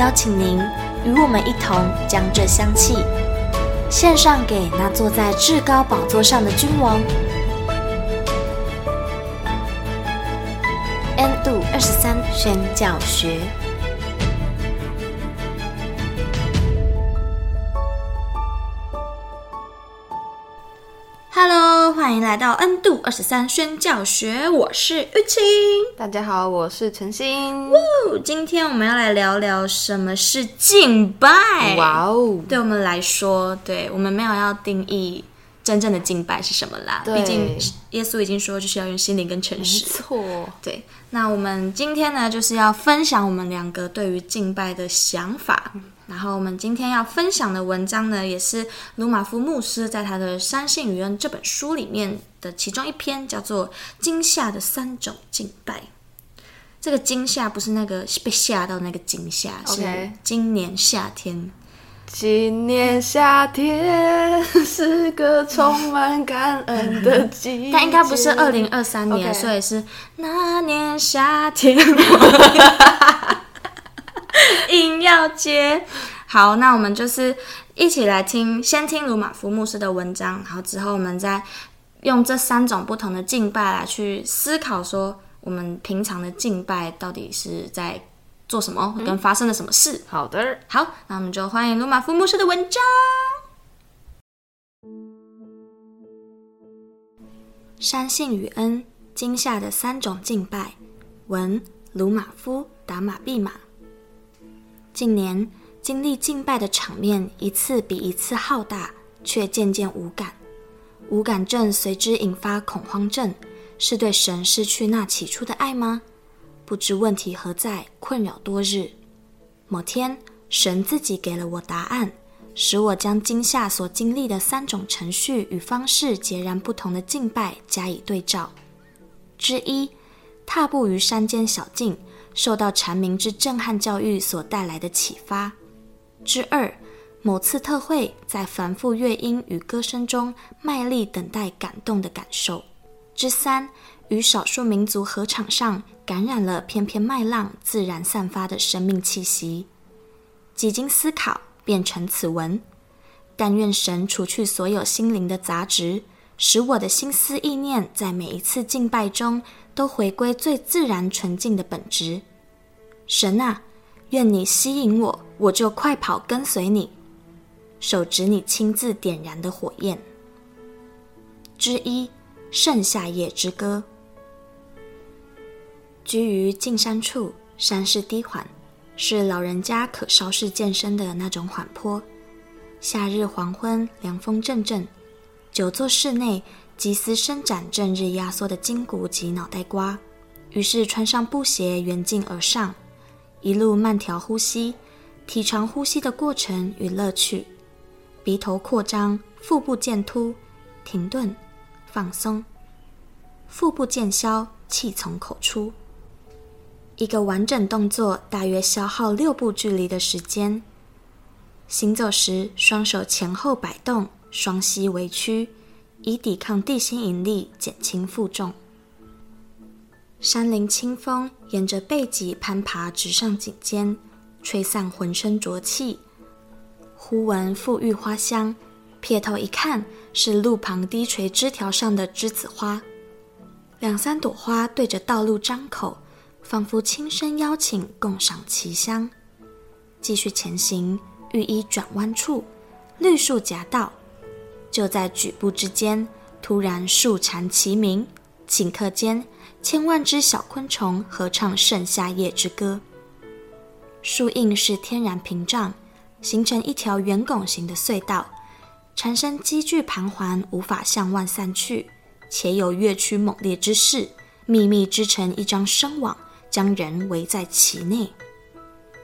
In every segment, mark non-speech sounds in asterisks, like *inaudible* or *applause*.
邀请您与我们一同将这香气献上给那坐在至高宝座上的君王。N 度二十三宣教学。欢迎来到 N 度二十三宣教学，我是玉清。大家好，我是陈心。今天我们要来聊聊什么是敬拜。哇哦，对我们来说，对我们没有要定义真正的敬拜是什么啦。毕竟耶稣已经说，就是要用心灵跟诚实。没错。对，那我们今天呢，就是要分享我们两个对于敬拜的想法。然后我们今天要分享的文章呢，也是鲁马夫牧师在他的《三信与恩》这本书里面的其中一篇，叫做《惊吓的三种敬拜》。这个惊吓不是那个被吓到那个惊吓是今年夏天。今年夏天是个充满感恩的季节，但应该不是二零二三年.所以是那年夏天。*laughs* 硬要接，好，那我们就是一起来听，先听鲁马夫牧师的文章，然后之后我们再用这三种不同的敬拜来去思考，说我们平常的敬拜到底是在做什么，跟发生了什么事。好的，好，那我们就欢迎鲁马夫牧师的文章，《山信与恩：惊吓的三种敬拜》，文鲁马夫达马毕马。近年经历敬拜的场面一次比一次浩大，却渐渐无感。无感症随之引发恐慌症，是对神失去那起初的爱吗？不知问题何在，困扰多日。某天，神自己给了我答案，使我将今夏所经历的三种程序与方式截然不同的敬拜加以对照。之一，踏步于山间小径。受到蝉鸣之震撼教育所带来的启发。之二，某次特会，在繁复乐音与歌声中卖力等待感动的感受。之三，与少数民族合场上感染了翩翩麦浪自然散发的生命气息。几经思考，变成此文。但愿神除去所有心灵的杂质，使我的心思意念在每一次敬拜中，都回归最自然纯净的本质。神啊，愿你吸引我，我就快跑跟随你，手执你亲自点燃的火焰。之一，盛夏夜之歌。居于近山处，山势低缓，是老人家可稍事健身的那种缓坡。夏日黄昏，凉风阵阵，久坐室内。急思伸展正日压缩的筋骨及脑袋瓜，于是穿上布鞋，缘径而上，一路慢条呼吸，体尝呼吸的过程与乐趣。鼻头扩张，腹部渐凸，停顿，放松，腹部渐消，气从口出。一个完整动作大约消耗六步距离的时间。行走时，双手前后摆动，双膝微屈。以抵抗地心引力，减轻负重。山林清风沿着背脊攀爬，直上颈肩，吹散浑身浊气。忽闻馥郁花香，瞥头一看，是路旁低垂枝条上的栀子花。两三朵花对着道路张口，仿佛轻声邀请共赏其香。继续前行，遇一转弯处，绿树夹道。就在举步之间，突然树蝉齐鸣，顷刻间，千万只小昆虫合唱盛夏夜之歌。树荫是天然屏障，形成一条圆拱形的隧道，蝉声积聚盘桓，无法向外散去，且有跃曲猛烈之势，密密织成一张声网，将人围在其内。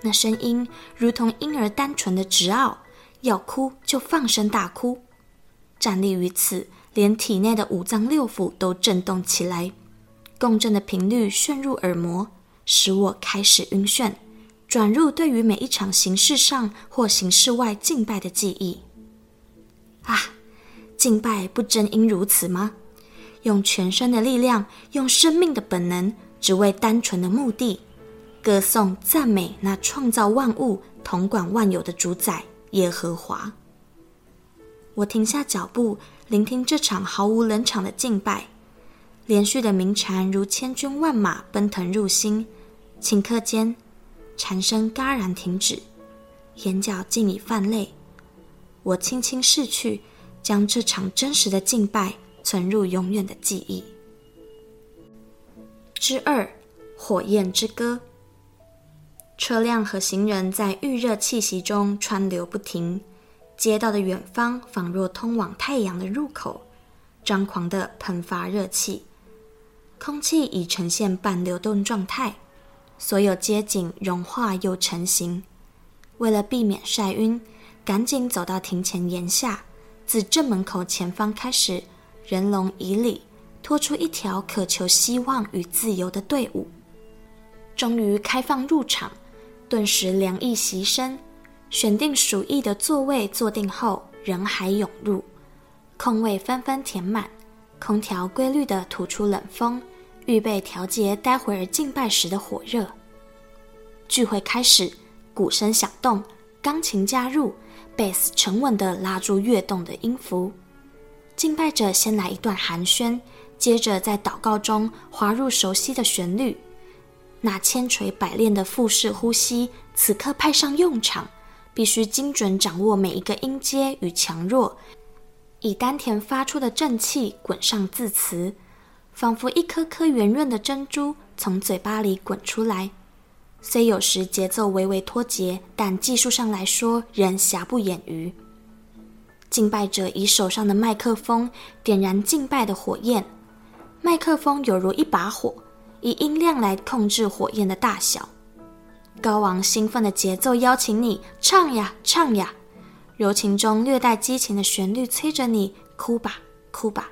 那声音如同婴儿单纯的执拗，要哭就放声大哭。站立于此，连体内的五脏六腑都震动起来，共振的频率渗入耳膜，使我开始晕眩，转入对于每一场形式上或形式外敬拜的记忆。啊，敬拜不真应如此吗？用全身的力量，用生命的本能，只为单纯的目的，歌颂赞美那创造万物、统管万有的主宰耶和华。我停下脚步，聆听这场毫无冷场的敬拜，连续的鸣蝉如千军万马奔腾入心，顷刻间，蝉声戛然停止，眼角竟已泛泪。我轻轻拭去，将这场真实的敬拜。存入永远的记忆。之二，火焰之歌。车辆和行人在预热气息中川流不停，街道的远方仿若通往太阳的入口，张狂地喷发热气，空气已呈现半流动状态，所有街景融化又成型。为了避免晒晕，赶紧走到庭前檐下，自正门口前方开始。人龙迤邐，拖出一条渴求希望与自由的队伍。终于开放入场，顿时凉意袭身。选定属意的座位坐定后，人海涌入，空位纷纷填满。空调规律地吐出冷风，预备调节待会儿敬拜时的火热。聚会开始，鼓声响动，钢琴加入，贝斯沉稳地拉住跃动的音符。敬拜者先来一段寒暄，接着在祷告中滑入熟悉的旋律。那千锤百炼的腹式呼吸此刻派上用场，必须精准掌握每一个音阶与强弱，以丹田发出的正气滚上字词，仿佛一颗颗圆润的珍珠从嘴巴里滚出来。虽有时节奏微微脱节，但技术上来说仍瑕不掩瑜。敬拜者以手上的麦克风点燃敬拜的火焰，麦克风犹如一把火，以音量来控制火焰的大小。高昂兴奋的节奏邀请你唱呀唱呀，柔情中略带激情的旋律催着你哭吧哭吧。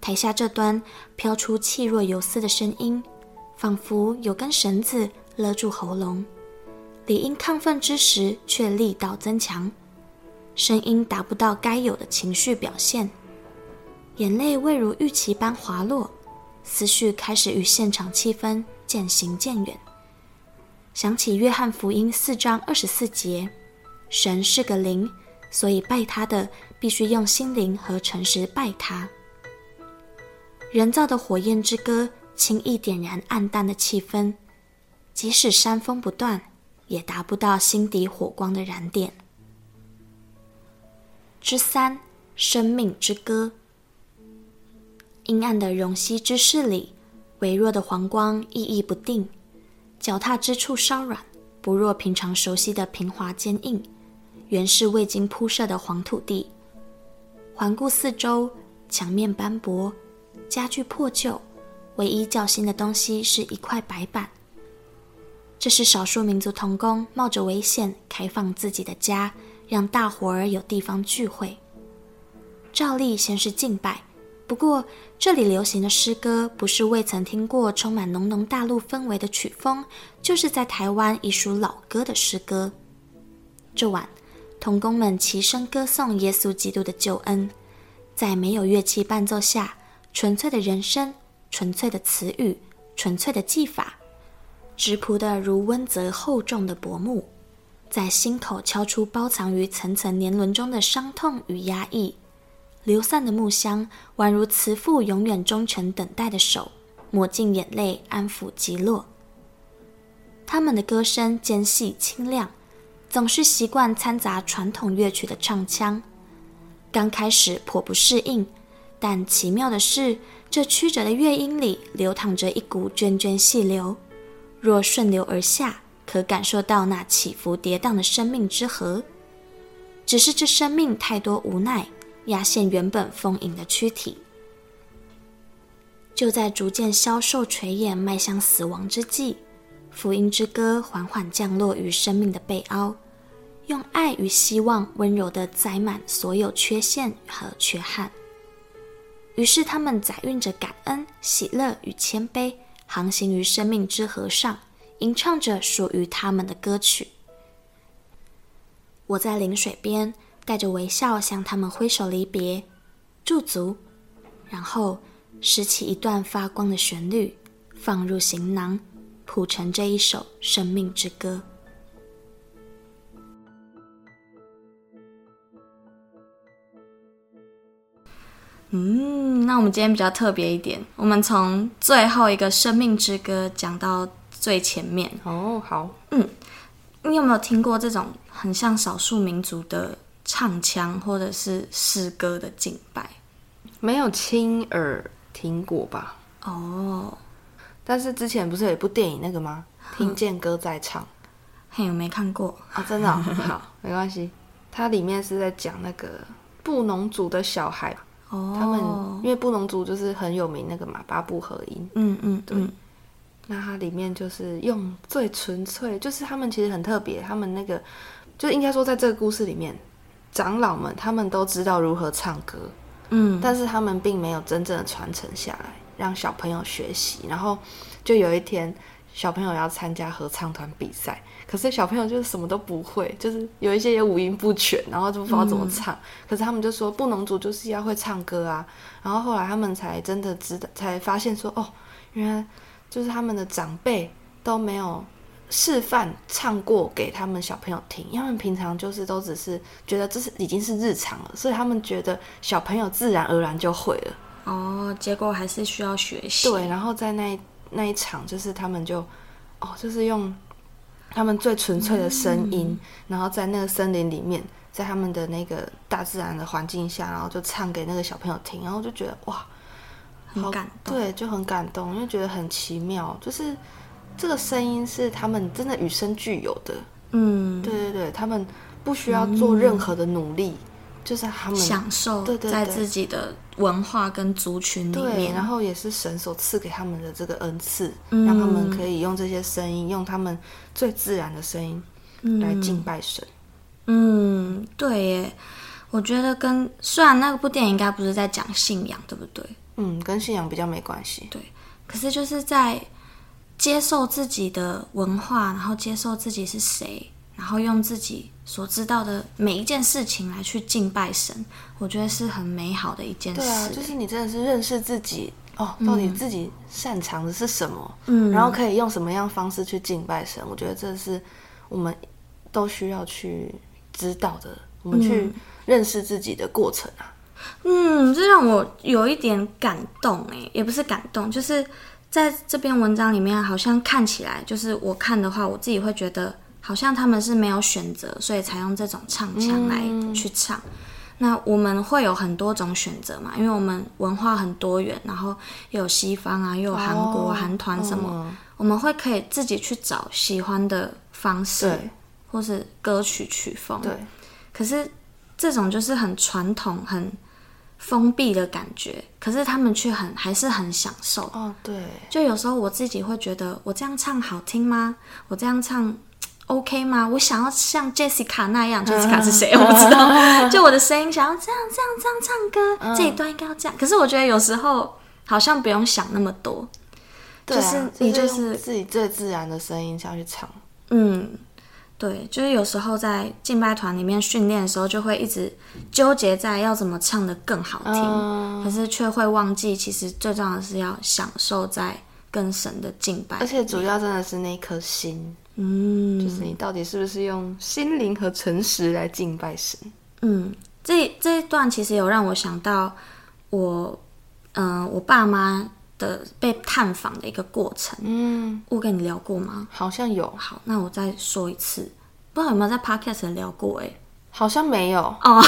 台下这端飘出气若游丝的声音，仿佛有根绳子勒住喉咙，理应亢奋之时却力道增强。声音达不到该有的情绪表现，眼泪未如预期般滑落，思绪开始与现场气氛渐行渐远。想起约翰福音四章二十四节：“神是个灵，所以拜他的必须用心灵和诚实拜他。”人造的火焰之歌轻易点燃暗淡的气氛，即使山风不断，也达不到心底火光的燃点。之三，生命之歌。阴暗的容溪之室里，微弱的黄光熠熠不定，脚踏之处稍软，不若平常熟悉的平滑坚硬，原是未经铺设的黄土地。环顾四周，墙面斑驳，家具破旧，唯一较新的东西是一块白板。这是少数民族童工冒着危险开放自己的家。让大伙儿有地方聚会。照例先是敬拜，不过这里流行的诗歌不是未曾听过充满浓浓大陆氛围的曲风，就是在台湾一属老歌的诗歌。这晚，童工们齐声歌颂耶稣基督的救恩，在没有乐器伴奏下，纯粹的人声，纯粹的词语，纯粹的技法，质朴的如温泽厚重的薄幕。在心口敲出包藏于层层年轮中的伤痛与压抑，流散的木香宛如慈父永远忠诚等待的手，抹尽眼泪，安抚击落。他们的歌声尖细清亮，总是习惯掺杂传统乐曲的唱腔。刚开始颇不适应，但奇妙的是，这曲折的乐音里流淌着一股涓涓细流，若顺流而下。可感受到那起伏跌宕的生命之河，只是这生命太多无奈，压陷原本丰盈的躯体。就在逐渐消瘦垂眼、迈向死亡之际，福音之歌缓缓降落于生命的背凹，用爱与希望温柔地载满所有缺陷和缺憾。于是，他们载运着感恩、喜乐与谦卑，航行于生命之河上，吟唱着属于他们的歌曲。我在临水边，带着微笑向他们挥手离别，驻足，然后拾起一段发光的旋律，放入行囊，谱成这一首生命之歌。嗯，那我们今天比较特别一点，我们从最后一个生命之歌讲到最前面。哦，好，嗯，你有没有听过这种很像少数民族的？唱腔或者是诗歌的敬拜，没有亲耳听过吧？哦，但是之前不是有一部电影那个吗？听见歌在唱，嘿，我没看过啊，真的、哦、好，没关系。它里面是在讲那个布农族的小孩，哦，他们因为布农族就是很有名那个嘛，八部合音，嗯嗯，对。嗯、那它里面就是用最纯粹，就是他们其实很特别，他们那个就应该说在这个故事里面。长老们他们都知道如何唱歌，嗯，但是他们并没有真正的传承下来，让小朋友学习。然后就有一天，小朋友要参加合唱团比赛，可是小朋友就是什么都不会，就是有一些也五音不全，然后就不知道怎么唱。嗯，可是他们就说，布农族就是要会唱歌啊。然后后来他们才真的知道，才发现说，哦，原来就是他们的长辈都没有。示范唱过给他们小朋友听，因为他们平常就是都只是觉得这是已经是日常了，所以他们觉得小朋友自然而然就会了。哦，结果还是需要学习。对，然后在那那一场，就是他们就哦，就是用他们最纯粹的声音，嗯，然后在那个森林里面，在他们的那个大自然的环境下，然后就唱给那个小朋友听，然后就觉得哇，好感动，对，就很感动，因为觉得很奇妙，就是。这个声音是他们真的与生俱有的，嗯，对对对，他们不需要做任何的努力，嗯、就是他们享受在自己的文化跟族群里面，对，然后也是神所赐给他们的这个恩赐，嗯、让他们可以用这些声音，用他们最自然的声音来敬拜神。嗯，嗯，对耶，我觉得跟虽然那部电影应该不是在讲信仰，对不对？嗯，跟信仰比较没关系。对，可是就是在。接受自己的文化，然后接受自己是谁，然后用自己所知道的每一件事情来去敬拜神，我觉得是很美好的一件事。对啊，就是你真的是认识自己哦，到底自己擅长的是什么，嗯，然后可以用什么样方式去敬拜神。我觉得这是我们都需要去知道的，我们去认识自己的过程啊。嗯，这让我有一点感动诶，也不是感动，就是。在这篇文章里面，好像看起来就是我看的话，我自己会觉得好像他们是没有选择，所以才用这种唱腔来去唱。嗯、那我们会有很多种选择嘛，因为我们文化很多元，然后又有西方啊，又有韩国、哦、韩团什么，嗯、我们会可以自己去找喜欢的方式，或是歌曲曲风。对，可是这种就是很传统、很。封闭的感觉，可是他们却很还是很享受哦。对，就有时候我自己会觉得，我这样唱好听吗？我这样唱 OK 吗？我想要像 Jessica 那样，*laughs* Jessica 是谁？我不知道。*laughs* 就我的声音想要这样这样这样唱歌，嗯、这一段应该要这样。可是我觉得有时候好像不用想那么多，就是你就是自己最自然的声音下去唱。嗯。对，就是有时候在敬拜团里面训练的时候，就会一直纠结在要怎么唱的更好听，嗯、可是却会忘记，其实最重要的是要享受在跟神的敬拜，而且主要真的是那颗心，嗯，就是你到底是不是用心灵和诚实来敬拜神？嗯，这这一段其实有让我想到我，嗯、呃，我爸妈。的被探访的一个过程，嗯，我跟你聊过吗？好像有。好，那我再说一次，不知道有没有在 podcast 聊过？哎，好像没有哦。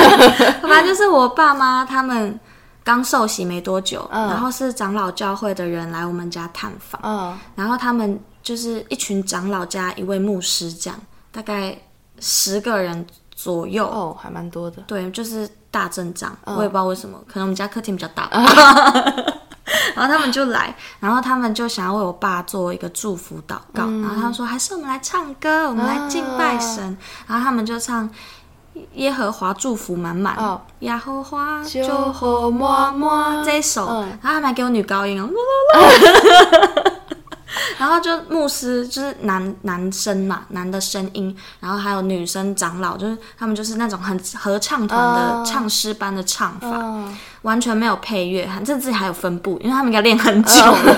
*laughs* 反正就是我爸妈他们刚受洗没多久，嗯、然后是长老教会的人来我们家探访，嗯，然后他们就是一群长老加一位牧师，这样大概十个人左右，哦，还蛮多的。对，就是大阵仗，嗯、我也不知道为什么，可能我们家客厅比较大。*laughs* *laughs* 嗯 *laughs* 然后他们就来，然后他们就想要为我爸做一个祝福祷告，嗯、然后他们说还是我们来唱歌，我们来敬拜神，啊、然后他们就唱耶和华祝福满满，哦、耶和华祝福满满这一首，嗯、然后他们还给我女高音哦。*laughs* *laughs* 然后就牧师就是男男生嘛，男的声音，然后还有女生长老，就是他们就是那种很合唱团的唱诗班的唱法，嗯、完全没有配乐，甚至还有分布，因为他们应该练很久。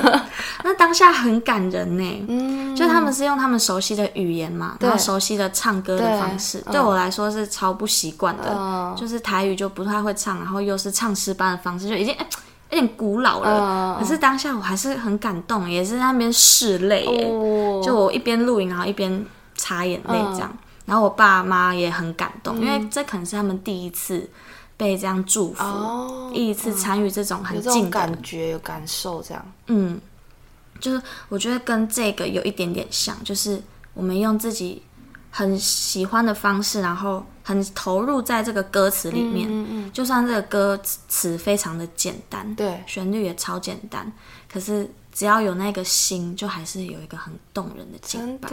*laughs* 那当下很感人呢，嗯、就他们是用他们熟悉的语言嘛，然后熟悉的唱歌的方式，对，对我来说是超不习惯的，嗯、就是台语就不太会唱，然后又是唱诗班的方式，就已经。有点古老了，uh, 可是当下我还是很感动，也是在那边拭泪，oh. 就我一边录影，然后一边擦眼泪这样。Uh. 然后我爸妈也很感动，嗯、因为这可能是他们第一次被这样祝福，oh. 第一次参与这种很近的感觉、有感受这样。嗯，就是我觉得跟这个有一点点像，就是我们用自己很喜欢的方式，然后。很投入在这个歌词里面，嗯嗯嗯，就算这个歌词非常的简单，对，旋律也超简单，可是只要有那个心，就还是有一个很动人的真的，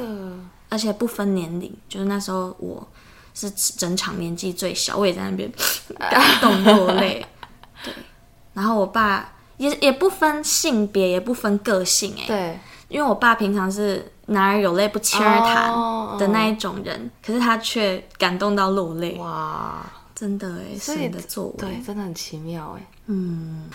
而且不分年龄，就是那时候我是整场年纪最小，我也在那边 *laughs* 感动落泪，*laughs* 对，然后我爸也也不分性别，也不分个性，哎，对，因为我爸平常是。男儿有泪不轻弹的那一种人，oh, oh. 可是他却感动到落泪。哇，真的哎，神的作为，对，真的很奇妙哎。嗯，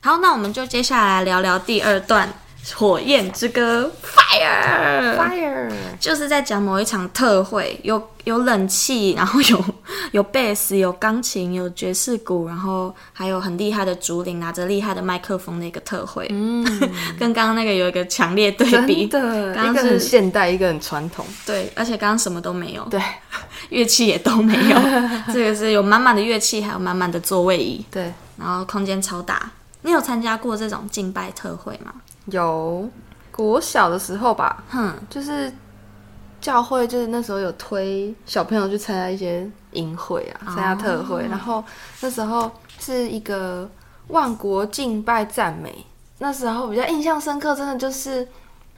好，那我们就接下来聊聊第二段。火焰之歌，Fire Fire，就是在讲某一场特会，有有冷气，然后有 *laughs* 有贝斯，有钢琴，有爵士鼓，然后还有很厉害的竹林，拿着厉害的麦克风的一个特会。嗯，*laughs* 跟刚刚那个有一个强烈对比。的，刚刚是，现代，一个很传统。对，而且刚刚什么都没有。对，*laughs* 乐器也都没有。这个是有满满的乐器，还有满满的座位椅。对，然后空间超大。你有参加过这种敬拜特会吗？有，国小的时候吧，哼，就是教会，就是那时候有推小朋友去参加一些营会啊，参加特会，哦、然后那时候是一个万国敬拜赞美，那时候比较印象深刻，真的就是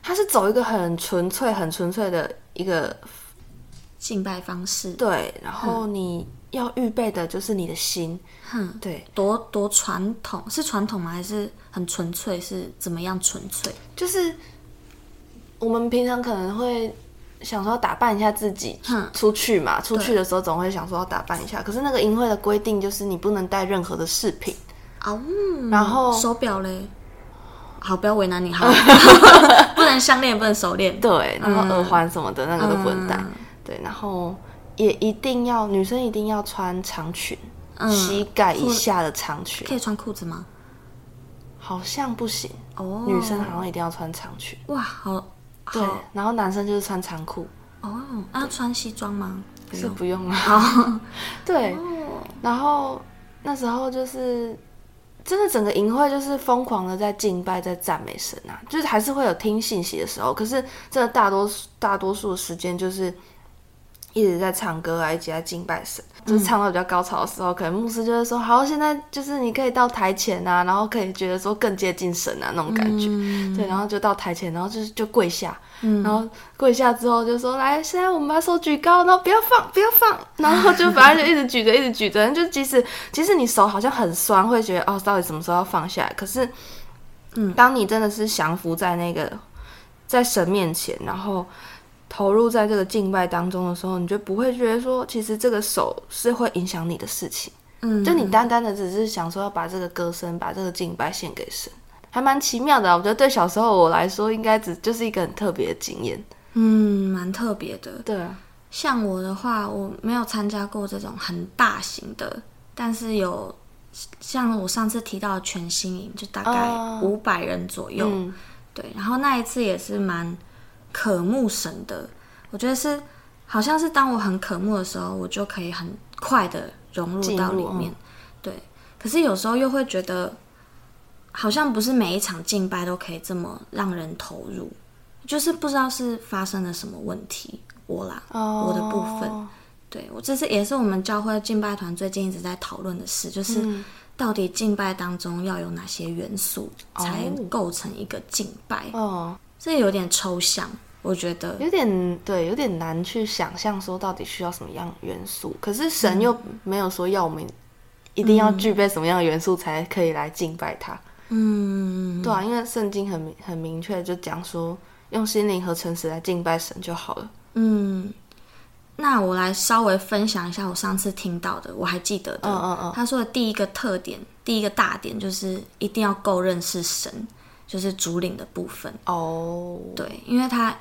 他是走一个很纯粹、很纯粹的一个敬拜方式，对，然后你。要预备的就是你的心，哼，对，多多传统，是传统吗？还是很纯粹？是怎么样纯粹？就是我们平常可能会想说打扮一下自己，出去嘛，出去的时候总会想说要打扮一下。可是那个营会的规定就是你不能带任何的饰品。哦，然后手表嘞，好，不要为难你，好，*laughs* 不能项链，不能手链，对，然后耳环什么的那个都不能戴，对，然后。也一定要女生一定要穿长裙，嗯、膝盖以下的长裙。可以穿裤子吗？好像不行哦。女生好像一定要穿长裙。哇，好。对，然后男生就是穿长裤。哦，那要穿西装吗？是不用了。*laughs* 对。然后那时候就是真的整个营会就是疯狂的在敬拜，在赞美神啊，就是还是会有听信息的时候，可是真的大多数大多数的时间就是。一直在唱歌啊，一直在敬拜神，就是唱到比较高潮的时候，嗯、可能牧师就会说：“好，现在就是你可以到台前啊，然后可以觉得说更接近神啊那种感觉。嗯”对，然后就到台前，然后就是就跪下，嗯、然后跪下之后就说：“来，现在我们把手举高，然后不要放，不要放。”然后就反正就一直举着，一直举着，就即使即使你手好像很酸，会觉得哦，到底什么时候要放下来？可是，嗯，当你真的是降服在那个在神面前，然后。投入在这个敬拜当中的时候，你就不会觉得说，其实这个手是会影响你的事情。嗯，就你单单的只是想说要把这个歌声、把这个敬拜献给神，还蛮奇妙的。我觉得对小时候我来说，应该只就是一个很特别的经验。嗯，蛮特别的。对啊，像我的话，我没有参加过这种很大型的，但是有像我上次提到的全新营，就大概五百人左右。哦嗯、对，然后那一次也是蛮。渴慕神的，我觉得是，好像是当我很渴慕的时候，我就可以很快的融入到里面。对，可是有时候又会觉得，好像不是每一场敬拜都可以这么让人投入，就是不知道是发生了什么问题，我啦，哦、我的部分，对，我这是也是我们教会敬拜团最近一直在讨论的事，就是到底敬拜当中要有哪些元素才构成一个敬拜？哦，这有点抽象，我觉得有点对，有点难去想象说到底需要什么样元素。可是神又没有说要我们一定要具备什么样的元素才可以来敬拜他。嗯，对啊，因为圣经很很明确就讲说，用心灵和诚实来敬拜神就好了。嗯，那我来稍微分享一下我上次听到的，我还记得的。嗯嗯嗯，他说的第一个特点，第一个大点就是一定要够认识神，就是主领的部分。哦，对，因为他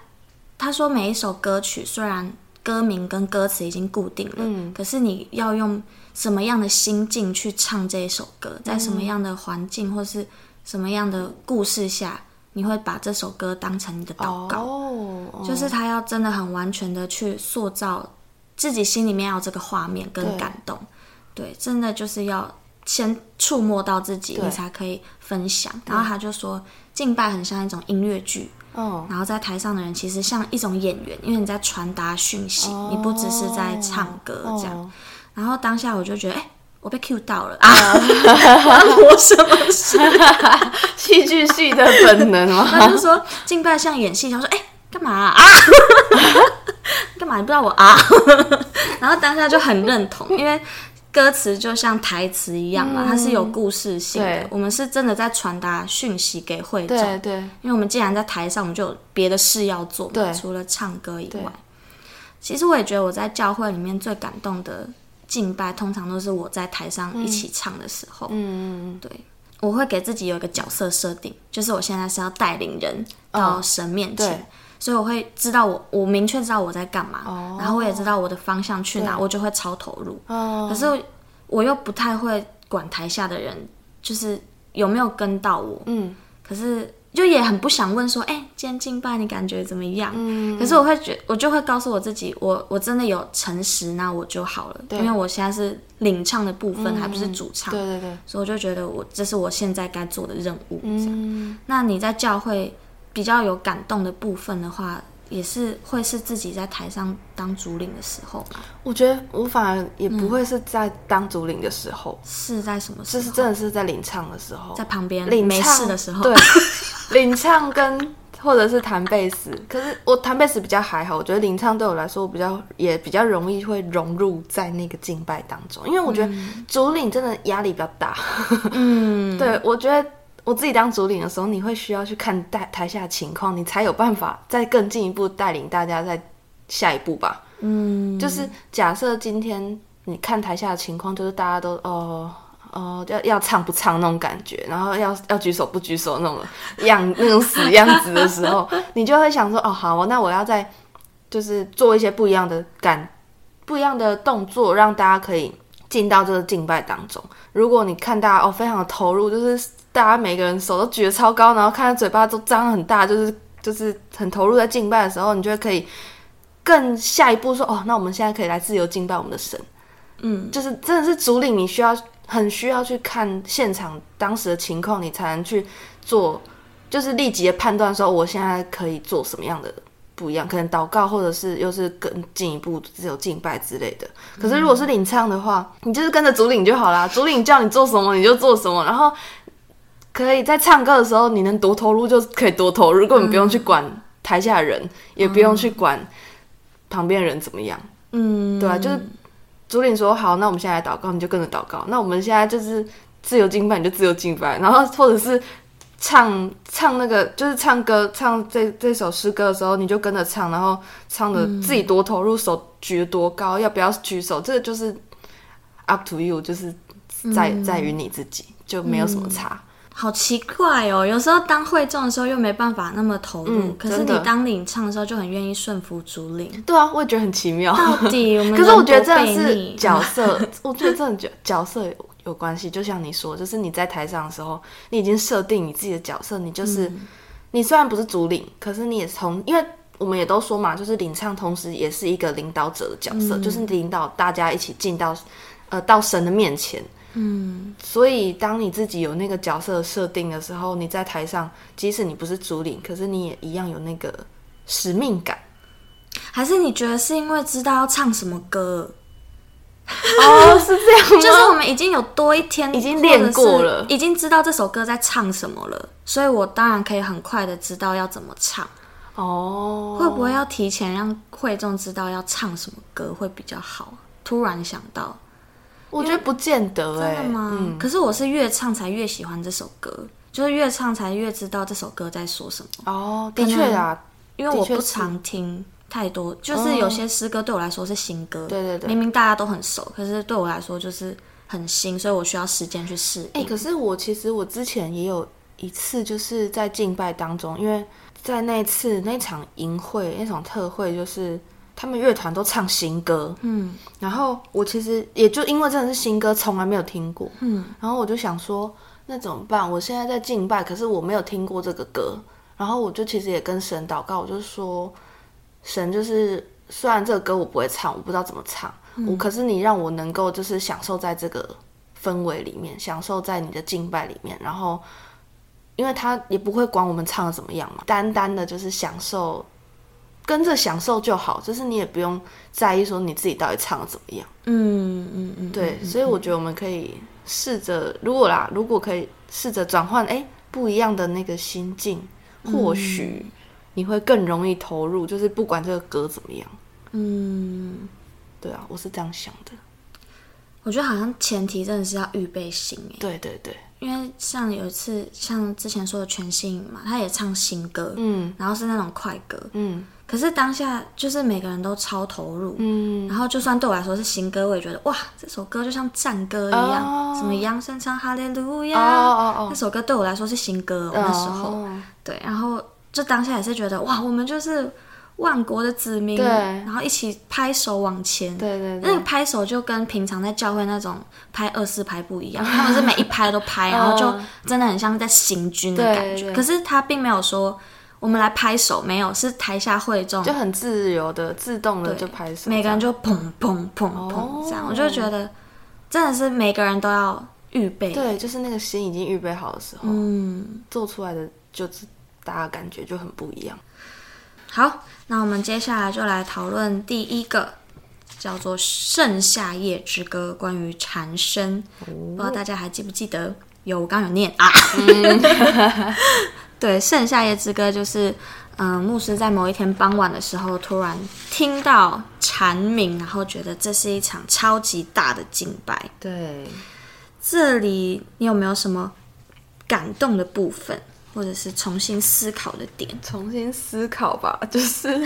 他说每一首歌曲虽然歌名跟歌词已经固定了，嗯，可是你要用。什么样的心境去唱这一首歌，在什么样的环境或是什么样的故事下，你会把这首歌当成你的祷告？哦，就是他要真的很完全的去塑造自己心里面要这个画面跟感动。对，对，真的就是要先触摸到自己，你才可以分享。然后他就说，敬拜很像一种音乐剧。哦，然后在台上的人其实像一种演员，因为你在传达讯息，你不只是在唱歌这样。然后当下我就觉得，哎、欸，我被 Q 到了啊！*laughs* 我什么事？戏剧系的本能吗？*laughs* 他就说敬拜像演戏，他说，哎、欸，干嘛啊？*laughs* 干嘛？你不知道我啊？然后当下就很认同，因为歌词就像台词一样嘛，嗯、它是有故事性的。我们是真的在传达讯息给会长。对对。因为我们既然在台上，我们就有别的事要做，嘛，除了唱歌以外。其实我也觉得我在教会里面最感动的。敬拜通常都是我在台上一起唱的时候，嗯，对，我会给自己有一个角色设定，就是我现在是要带领人到神面前，哦、所以我会知道我我明确知道我在干嘛，哦、然后我也知道我的方向去哪，我就会超投入。哦、可是我又不太会管台下的人，就是有没有跟到我，嗯，可是。就也很不想问说，哎、欸，今天敬拜你感觉怎么样？嗯，可是我会觉，我就会告诉我自己，我我真的有诚实，那我就好了。对，因为我现在是领唱的部分，嗯、还不是主唱。对对对。所以我就觉得我这是我现在该做的任务。嗯。那你在教会比较有感动的部分的话，也是会是自己在台上当主领的时候吧？我觉得我反而也不会是在当主领的时候，嗯、是在什么时候？就是真的是在领唱的时候，在旁边领没事的时候。对。*laughs* 领唱跟或者是弹贝斯，可是我弹贝斯比较还好，我觉得领唱对我来说我比较也比较容易会融入在那个敬拜当中，因为我觉得主领真的压力比较大。嗯，*laughs* 对，我觉得我自己当主领的时候，你会需要去看台台下的情况，你才有办法再更进一步带领大家在下一步吧。嗯，就是假设今天你看台下的情况，就是大家都哦。哦，要要唱不唱那种感觉，然后要要举手不举手那种样那种死样子的时候，你就会想说，哦，好，那我要再就是做一些不一样的感，不一样的动作，让大家可以进到这个敬拜当中。如果你看大家哦，非常的投入，就是大家每个人手都举得超高，然后看他嘴巴都张很大，就是就是很投入在敬拜的时候，你就会可以更下一步说，哦，那我们现在可以来自由敬拜我们的神。嗯，就是真的是主领，你需要。很需要去看现场当时的情况，你才能去做，就是立即的判断说，我现在可以做什么样的不一样，可能祷告，或者是又是更进一步只有敬拜之类的。可是如果是领唱的话，你就是跟着主领就好啦，主领叫你做什么你就做什么，然后可以在唱歌的时候，你能多投入就可以多投入，如果你不用去管台下人，嗯、也不用去管旁边人怎么样，嗯，对啊，就是。主领说好，那我们现在来祷告，你就跟着祷告。那我们现在就是自由敬拜，你就自由敬拜。然后或者是唱唱那个，就是唱歌，唱这这首诗歌的时候，你就跟着唱，然后唱的自己多投入，手举得多高，要不要举手，这个就是 up to you，就是在在于你自己，就没有什么差。好奇怪哦，有时候当会众的时候又没办法那么投入，嗯、可是你当领唱的时候就很愿意顺服主领。对啊，我也觉得很奇妙。到底我们 *laughs* 可是我觉得这是角色，我觉得这角角色有有关系。就像你说，就是你在台上的时候，你已经设定你自己的角色，你就是、嗯、你虽然不是主领，可是你也从，因为我们也都说嘛，就是领唱同时也是一个领导者的角色，嗯、就是领导大家一起进到呃到神的面前。嗯，所以当你自己有那个角色设定的时候，你在台上，即使你不是主领，可是你也一样有那个使命感。还是你觉得是因为知道要唱什么歌，哦，是这样吗？就是我们已经有多一天，已经练过了，已经知道这首歌在唱什么了，所以我当然可以很快的知道要怎么唱。哦，会不会要提前让会众知道要唱什么歌会比较好？突然想到，我觉得不见得哎、欸，真的吗？嗯、可是我是越唱才越喜欢这首歌，就是越唱才越知道这首歌在说什么。哦，的确啊，因为我不常听太多，就是有些诗歌对我来说是新歌，对对对，明明大家都很熟，可是对我来说就是很新，所以我需要时间去适应。哎、欸，可是我其实我之前也有一次就是在敬拜当中，因为。在那次那场营会那场特会，就是他们乐团都唱新歌，嗯，然后我其实也就因为真的是新歌，从来没有听过，嗯，然后我就想说，那怎么办？我现在在敬拜，可是我没有听过这个歌，然后我就其实也跟神祷告，我就说，神就是虽然这个歌我不会唱，我不知道怎么唱，嗯，我可是你让我能够就是享受在这个氛围里面，享受在你的敬拜里面，然后。因为他也不会管我们唱的怎么样嘛，单单的就是享受，跟着享受就好，就是你也不用在意说你自己到底唱的怎么样。嗯嗯嗯，对，所以我觉得我们可以试着，如果啦，如果可以试着转换，哎，不一样的那个心境，或许你会更容易投入，就是不管这个歌怎么样。嗯，对啊，我是这样想的。我觉得好像前提真的是要预备心，哎，对对对。因为像有一次，像之前说的全新嘛，他也唱新歌，嗯，然后是那种快歌，嗯，可是当下就是每个人都超投入，嗯，然后就算对我来说是新歌，我也觉得哇，这首歌就像战歌一样，哦、什么扬声唱哈利路亚，哦哦哦，那首歌对我来说是新歌，哦、那时候，对，然后就当下也是觉得哇，我们就是。万国的子民，对，然后一起拍手往前，对对对，那个拍手就跟平常在教会那种拍二四拍不一样，*laughs* 他们是每一拍都拍，然后就真的很像在行军的感觉。可是他并没有说我们来拍手，没有，是台下会众就很自由的、自动的就拍手，每个人就砰砰砰砰这样，我就觉得真的是每个人都要预备，对，就是那个心已经预备好的时候，嗯，做出来的就是大家感觉就很不一样。好，那我们接下来就来讨论第一个，叫做《盛夏夜之歌》，关于蝉声。哦、不知道大家还记不记得？有，我刚有念啊。嗯、*laughs* 对，《盛夏夜之歌》就是，嗯、呃，牧师在某一天傍晚的时候，突然听到蝉鸣，然后觉得这是一场超级大的敬拜。对，这里你有没有什么感动的部分？或者是重新思考的点，重新思考吧。就是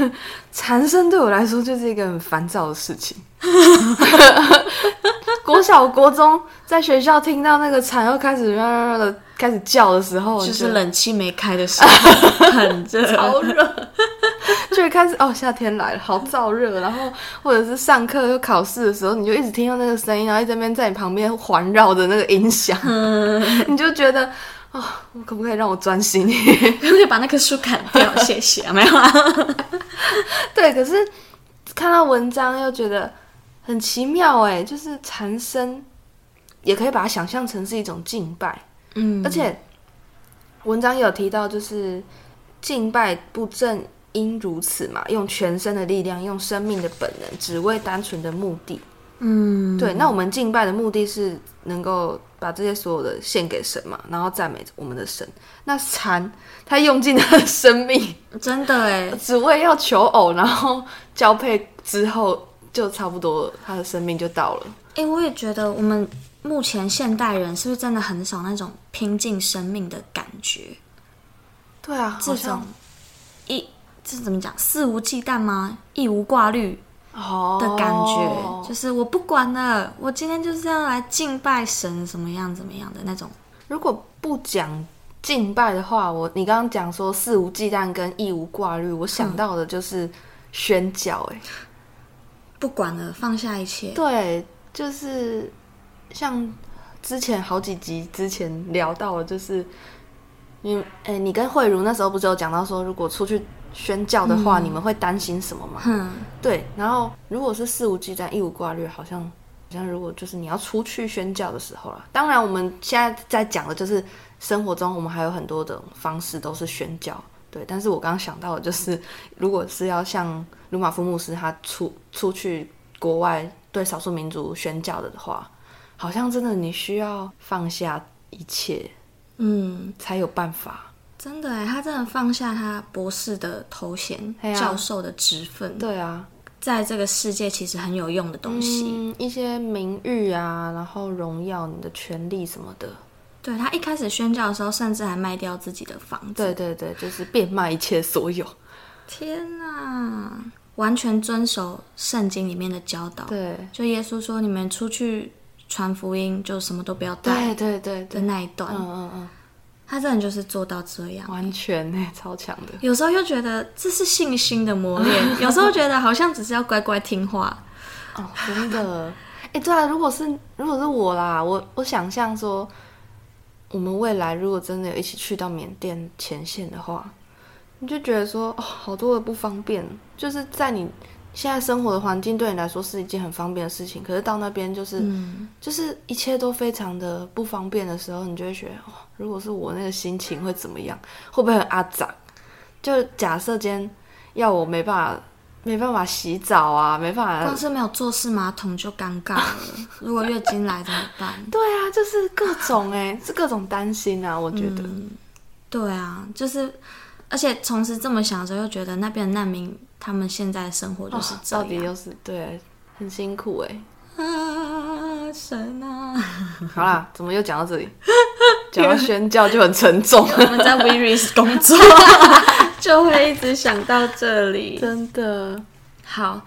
*laughs* 蝉声对我来说就是一个很烦躁的事情。*laughs* 国小、国中在学校听到那个蝉又开始喵喵的开始叫的时候，就是冷气没开的时候，很热，*laughs* 超热，就会开始哦，夏天来了，好燥热。然后或者是上课又考试的时候，你就一直听到那个声音，然后一直在那边在你旁边环绕的那个音响，你就觉得。啊、哦，我可不可以让我专心？*laughs* 可不可以把那棵树砍掉？*laughs* 谢谢，没有啊。*laughs* 对，可是看到文章又觉得很奇妙哎，就是蝉声也可以把它想象成是一种敬拜，嗯，而且文章有提到，就是敬拜不正因如此嘛，用全身的力量，用生命的本能，只为单纯的目的。嗯，对，那我们敬拜的目的是能够把这些所有的献给神嘛，然后赞美我们的神。那蚕，它用尽他的生命，真的哎，*laughs* 只为要求偶，然后交配之后就差不多，它的生命就到了。哎，我也觉得我们目前现代人是不是真的很少那种拼尽生命的感觉？对啊，这种一这怎么讲？肆无忌惮吗？一无挂虑。的感觉、oh. 就是我不管了，我今天就是要来敬拜神，怎么样怎么样的那种。如果不讲敬拜的话，我你刚刚讲说肆无忌惮跟义无挂虑，我想到的就是宣教、欸，哎、嗯，不管了，放下一切。对，就是像之前好几集之前聊到的，就是你哎、欸，你跟慧茹那时候不是有讲到说，如果出去。宣教的话，嗯、你们会担心什么吗？嗯、对，然后如果是肆无忌惮、一无挂虑，好像好像如果就是你要出去宣教的时候啦。当然，我们现在在讲的就是生活中，我们还有很多的方式都是宣教。对，但是我刚刚想到的就是，如果是要像鲁马夫牧师他出出去国外对少数民族宣教的话，好像真的你需要放下一切，嗯，才有办法。真的哎，他真的放下他博士的头衔、啊、教授的职分。对啊，在这个世界其实很有用的东西，嗯、一些名誉啊，然后荣耀你的权利什么的。对，他一开始宣教的时候，甚至还卖掉自己的房子。对对对，就是变卖一切所有。天哪，完全遵守圣经里面的教导。对，就耶稣说：“你们出去传福音，就什么都不要带。”对对对的那一段。嗯嗯嗯。他真的就是做到这样，完全呢，超强的。有时候又觉得这是信心的磨练，*laughs* 有时候觉得好像只是要乖乖听话。哦，真的。哎、欸，对啊，如果是如果是我啦，我我想象说，我们未来如果真的有一起去到缅甸前线的话，你就觉得说，哦，好多的不方便，就是在你。现在生活的环境对你来说是一件很方便的事情，可是到那边就是，嗯、就是一切都非常的不方便的时候，你就会觉得，哦，如果是我那个心情会怎么样？会不会很阿杂？就假设今天要我没办法，没办法洗澡啊，没办法，光是没有坐式马桶就尴尬了。*laughs* 如果月经来怎么办？对啊，就是各种哎，是各种担心啊，我觉得、嗯。对啊，就是，而且同时这么想的时候，又觉得那边的难民。他们现在的生活就是这样，哦、到底又是对，很辛苦哎。啊，神啊！*laughs* 好啦，怎么又讲到这里？*laughs* 讲到宣教就很沉重。*laughs* 我们在 WeReach 工作，就会一直想到这里。真的。好，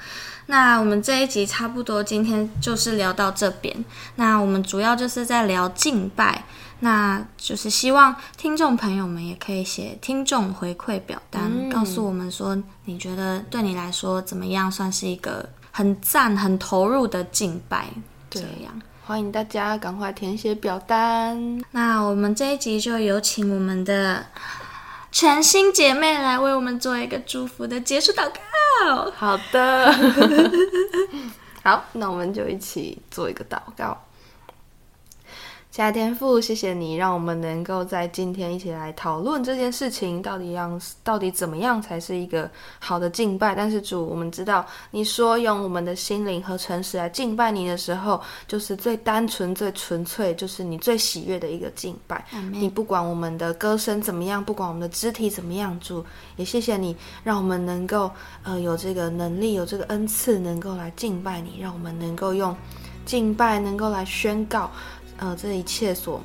那我们这一集差不多今天就是聊到这边。那我们主要就是在聊敬拜。那就是希望听众朋友们也可以写听众回馈表单，嗯、告诉我们说你觉得对你来说怎么样算是一个很赞、很投入的敬拜。这样，欢迎大家赶快填写表单。那我们这一集就有请我们的全新姐妹来为我们做一个祝福的结束祷告。好的，*laughs* 好，那我们就一起做一个祷告。亲爱的天父，谢谢你让我们能够在今天一起来讨论这件事情，到底让到底怎么样才是一个好的敬拜？但是主，我们知道你说用我们的心灵和诚实来敬拜你的时候，就是最单纯、最纯粹，就是你最喜悦的一个敬拜。你不管我们的歌声怎么样，不管我们的肢体怎么样，主也谢谢你让我们能够呃有这个能力、有这个恩赐，能够来敬拜你，让我们能够用敬拜能够来宣告。呃，这一切所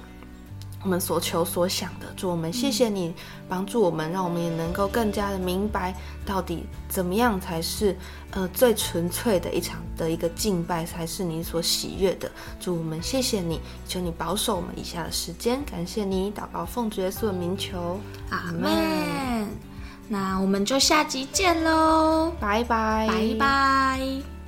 我们所求所想的，主我们谢谢你帮助我们，让我们也能够更加的明白到底怎么样才是呃最纯粹的一场的一个敬拜，才是你所喜悦的。主我们谢谢你，求你保守我们以下的时间，感谢你，祷告奉主耶稣的名求，阿门。那我们就下集见喽，拜拜，拜拜。